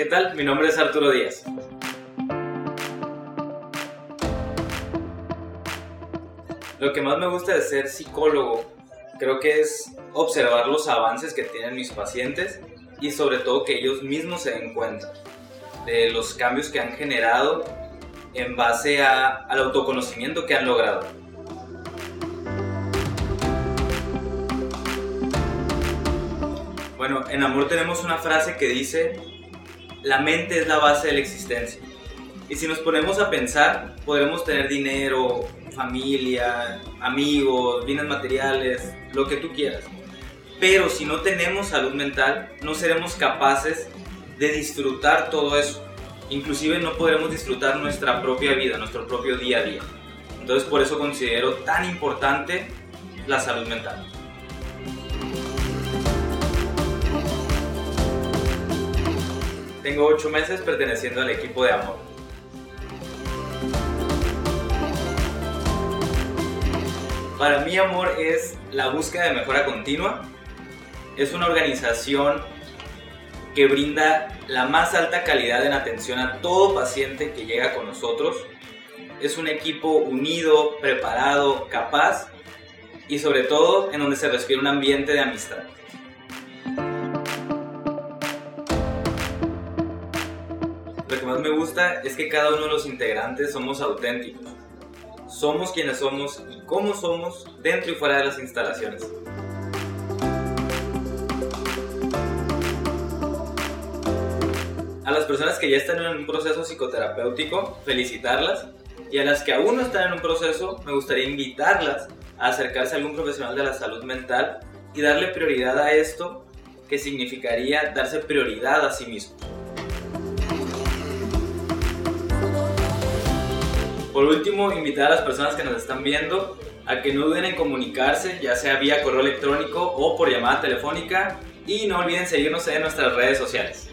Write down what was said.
¿Qué tal? Mi nombre es Arturo Díaz. Lo que más me gusta de ser psicólogo creo que es observar los avances que tienen mis pacientes y sobre todo que ellos mismos se den cuenta de los cambios que han generado en base al autoconocimiento que han logrado. Bueno, en Amor tenemos una frase que dice, la mente es la base de la existencia. Y si nos ponemos a pensar, podremos tener dinero, familia, amigos, bienes materiales, lo que tú quieras. Pero si no tenemos salud mental, no seremos capaces de disfrutar todo eso. Inclusive no podremos disfrutar nuestra propia vida, nuestro propio día a día. Entonces por eso considero tan importante la salud mental. Tengo ocho meses perteneciendo al equipo de Amor. Para mí Amor es la búsqueda de mejora continua. Es una organización que brinda la más alta calidad en atención a todo paciente que llega con nosotros. Es un equipo unido, preparado, capaz y sobre todo en donde se respira un ambiente de amistad. Lo que más me gusta es que cada uno de los integrantes somos auténticos. Somos quienes somos y cómo somos dentro y fuera de las instalaciones. A las personas que ya están en un proceso psicoterapéutico, felicitarlas. Y a las que aún no están en un proceso, me gustaría invitarlas a acercarse a algún profesional de la salud mental y darle prioridad a esto, que significaría darse prioridad a sí mismo. Por último, invitar a las personas que nos están viendo a que no duden en comunicarse, ya sea vía correo electrónico o por llamada telefónica, y no olviden seguirnos en nuestras redes sociales.